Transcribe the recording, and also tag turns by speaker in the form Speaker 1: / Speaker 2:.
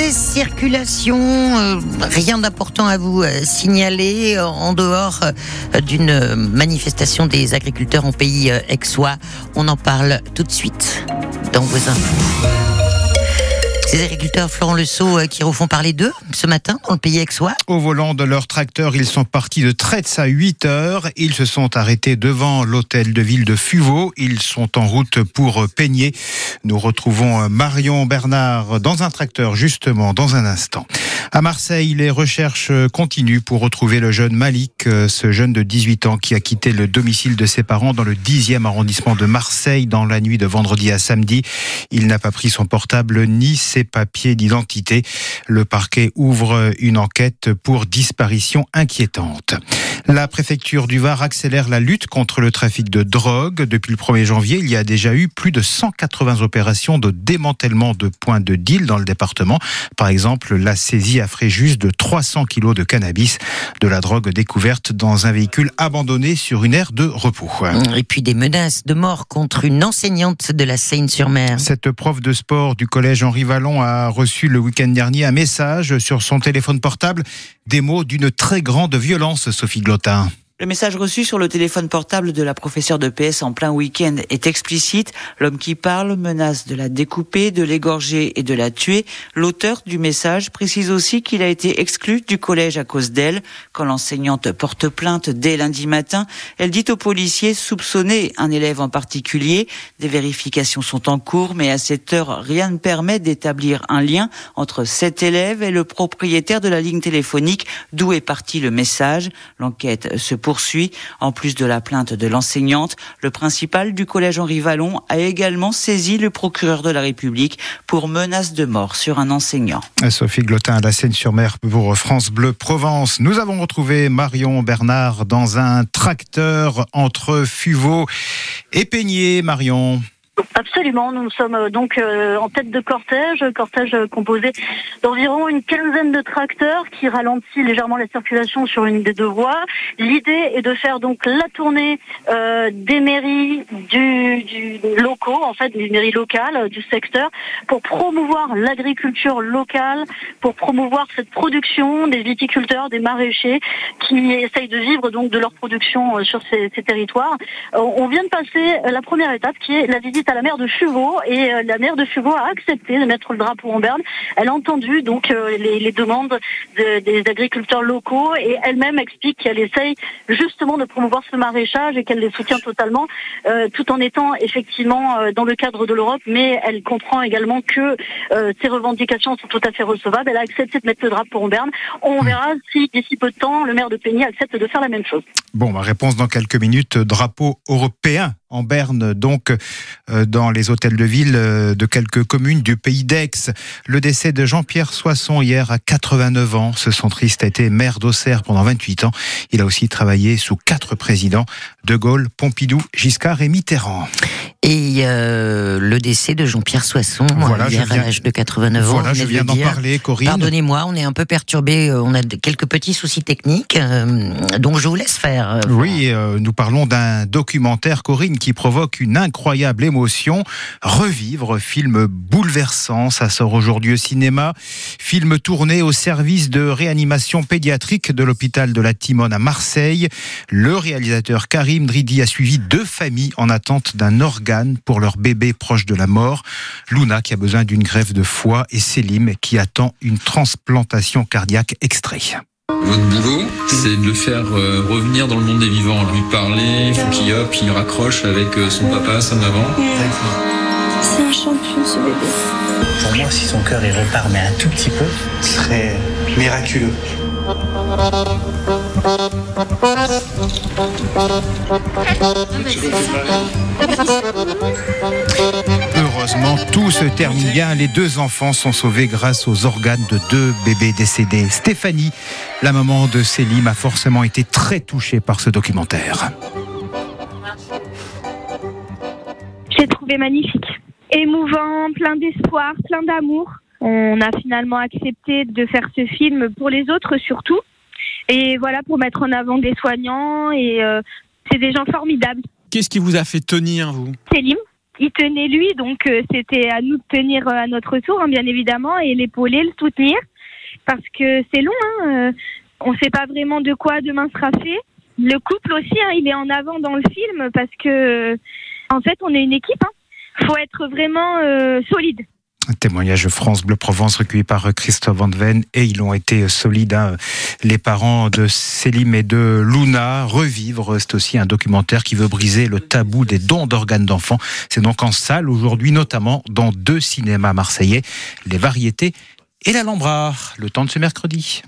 Speaker 1: Liberté circulation, euh, rien d'important à vous euh, signaler euh, en dehors d'une manifestation des agriculteurs en pays aixois. On en parle tout de suite dans vos infos. Ces agriculteurs, Florent Le Sceau, euh, qui refont parler d'eux ce matin dans le pays aixois.
Speaker 2: Au volant de leur tracteur, ils sont partis de Tretz à 8 heures. Ils se sont arrêtés devant l'hôtel de ville de Fuveau. Ils sont en route pour Peigné. Nous retrouvons Marion Bernard dans un tracteur, justement, dans un instant. À Marseille, les recherches continuent pour retrouver le jeune Malik, euh, ce jeune de 18 ans qui a quitté le domicile de ses parents dans le 10e arrondissement de Marseille dans la nuit de vendredi à samedi. Il n'a pas pris son portable ni ses papiers d'identité. Le parquet ouvre une enquête pour disparition inquiétante. La préfecture du Var accélère la lutte contre le trafic de drogue. Depuis le 1er janvier, il y a déjà eu plus de 180 opérations de démantèlement de points de deal dans le département. Par exemple, la saisie à Fréjus de 300 kilos de cannabis, de la drogue découverte dans un véhicule abandonné sur une aire de repos.
Speaker 1: Et puis des menaces de mort contre une enseignante de la Seine-sur-Mer.
Speaker 2: Cette prof de sport du collège Henri Vallon a reçu le week-end dernier un message sur son téléphone portable, des mots d'une très grande violence, Sophie Glotin.
Speaker 3: Le message reçu sur le téléphone portable de la professeure de PS en plein week-end est explicite. L'homme qui parle menace de la découper, de l'égorger et de la tuer. L'auteur du message précise aussi qu'il a été exclu du collège à cause d'elle. Quand l'enseignante porte plainte dès lundi matin, elle dit aux policiers soupçonner un élève en particulier. Des vérifications sont en cours, mais à cette heure, rien ne permet d'établir un lien entre cet élève et le propriétaire de la ligne téléphonique d'où est parti le message. L'enquête se poursuit. En plus de la plainte de l'enseignante, le principal du collège Henri Vallon a également saisi le procureur de la République pour menace de mort sur un enseignant.
Speaker 2: Sophie Glotin à la Seine-sur-Mer pour France Bleu Provence. Nous avons retrouvé Marion Bernard dans un tracteur entre Fuveau et Peigné. Marion.
Speaker 4: Absolument, nous sommes euh, donc euh, en tête de cortège, cortège composé d'environ une quinzaine de tracteurs qui ralentit légèrement la circulation sur une des deux voies. L'idée est de faire donc la tournée euh, des mairies du, du locaux, en fait, des mairies locales euh, du secteur, pour promouvoir l'agriculture locale, pour promouvoir cette production des viticulteurs, des maraîchers qui essayent de vivre donc de leur production sur ces, territoires. On vient de passer la première étape qui est la visite à la maire de Chuvaux et euh, la maire de Chuvaux a accepté de mettre le drapeau en berne. Elle a entendu donc euh, les, les demandes de- des agriculteurs locaux et elle-même explique qu'elle essaye justement de promouvoir ce maraîchage et qu'elle les soutient totalement euh, tout en étant effectivement dans le cadre de l'Europe mais elle comprend également que euh, ces revendications sont tout à fait recevables. Elle a accepté de mettre le drapeau en berne. On verra si d'ici peu de temps le maire de Peigny accepte de faire la même chose.
Speaker 2: Bon, ma réponse dans quelques minutes. Drapeau européen en Berne, donc euh, dans les hôtels de ville euh, de quelques communes du pays d'Aix. Le décès de Jean-Pierre Soisson hier à 89 ans. Ce centriste a été maire d'Auxerre pendant 28 ans. Il a aussi travaillé sous quatre présidents De Gaulle, Pompidou, Giscard et Mitterrand.
Speaker 1: Et euh, le décès de Jean-Pierre Soisson,
Speaker 2: Voilà,
Speaker 1: hier
Speaker 2: viens-
Speaker 1: à l'âge de 89 ans.
Speaker 2: Voilà, je viens
Speaker 1: de
Speaker 2: d'en parler, Corinne.
Speaker 1: Pardonnez-moi, on est un peu perturbé, euh, on a quelques petits soucis techniques, euh, donc je vous laisse faire. euh,
Speaker 2: Oui, euh, nous parlons d'un documentaire, Corinne, qui provoque une incroyable émotion. Revivre, film bouleversant, ça sort aujourd'hui au cinéma. Film tourné au service de réanimation pédiatrique de l'hôpital de la Timone à Marseille. Le réalisateur Karim Dridi a suivi deux familles en attente d'un organe pour leur bébé proche de la mort. Luna qui a besoin d'une greffe de foie et Selim qui attend une transplantation cardiaque extrait.
Speaker 5: Votre boulot, c'est de le faire euh, revenir dans le monde des vivants, lui parler, il faut qu'il hop, il raccroche avec euh, son papa, sa maman.
Speaker 6: C'est un champion ce bébé.
Speaker 7: Pour moi, si son cœur il repart, mais un tout petit peu, ce serait miraculeux.
Speaker 2: Heureusement, tout se termine bien. Les deux enfants sont sauvés grâce aux organes de deux bébés décédés. Stéphanie, la maman de Célim, a forcément été très touchée par ce documentaire.
Speaker 6: J'ai trouvé magnifique. Émouvant, plein d'espoir, plein d'amour. On a finalement accepté de faire ce film pour les autres surtout. Et voilà, pour mettre en avant des soignants. Et euh, c'est des gens formidables.
Speaker 8: Qu'est-ce qui vous a fait tenir, vous
Speaker 6: Célim, il tenait lui, donc euh, c'était à nous de tenir euh, à notre tour, hein, bien évidemment, et l'épauler, le soutenir, parce que c'est long. Hein, euh, on ne sait pas vraiment de quoi demain sera fait. Le couple aussi, hein, il est en avant dans le film parce que, en fait, on est une équipe. Il faut être vraiment solide.
Speaker 2: Témoignage France Bleu Provence recueilli par Christophe Van Ven et ils ont été solides. Hein. Les parents de Célim et de Luna revivre. C'est aussi un documentaire qui veut briser le tabou des dons d'organes d'enfants. C'est donc en salle aujourd'hui, notamment dans deux cinémas marseillais, les variétés et l'Alhambra. Le temps de ce mercredi.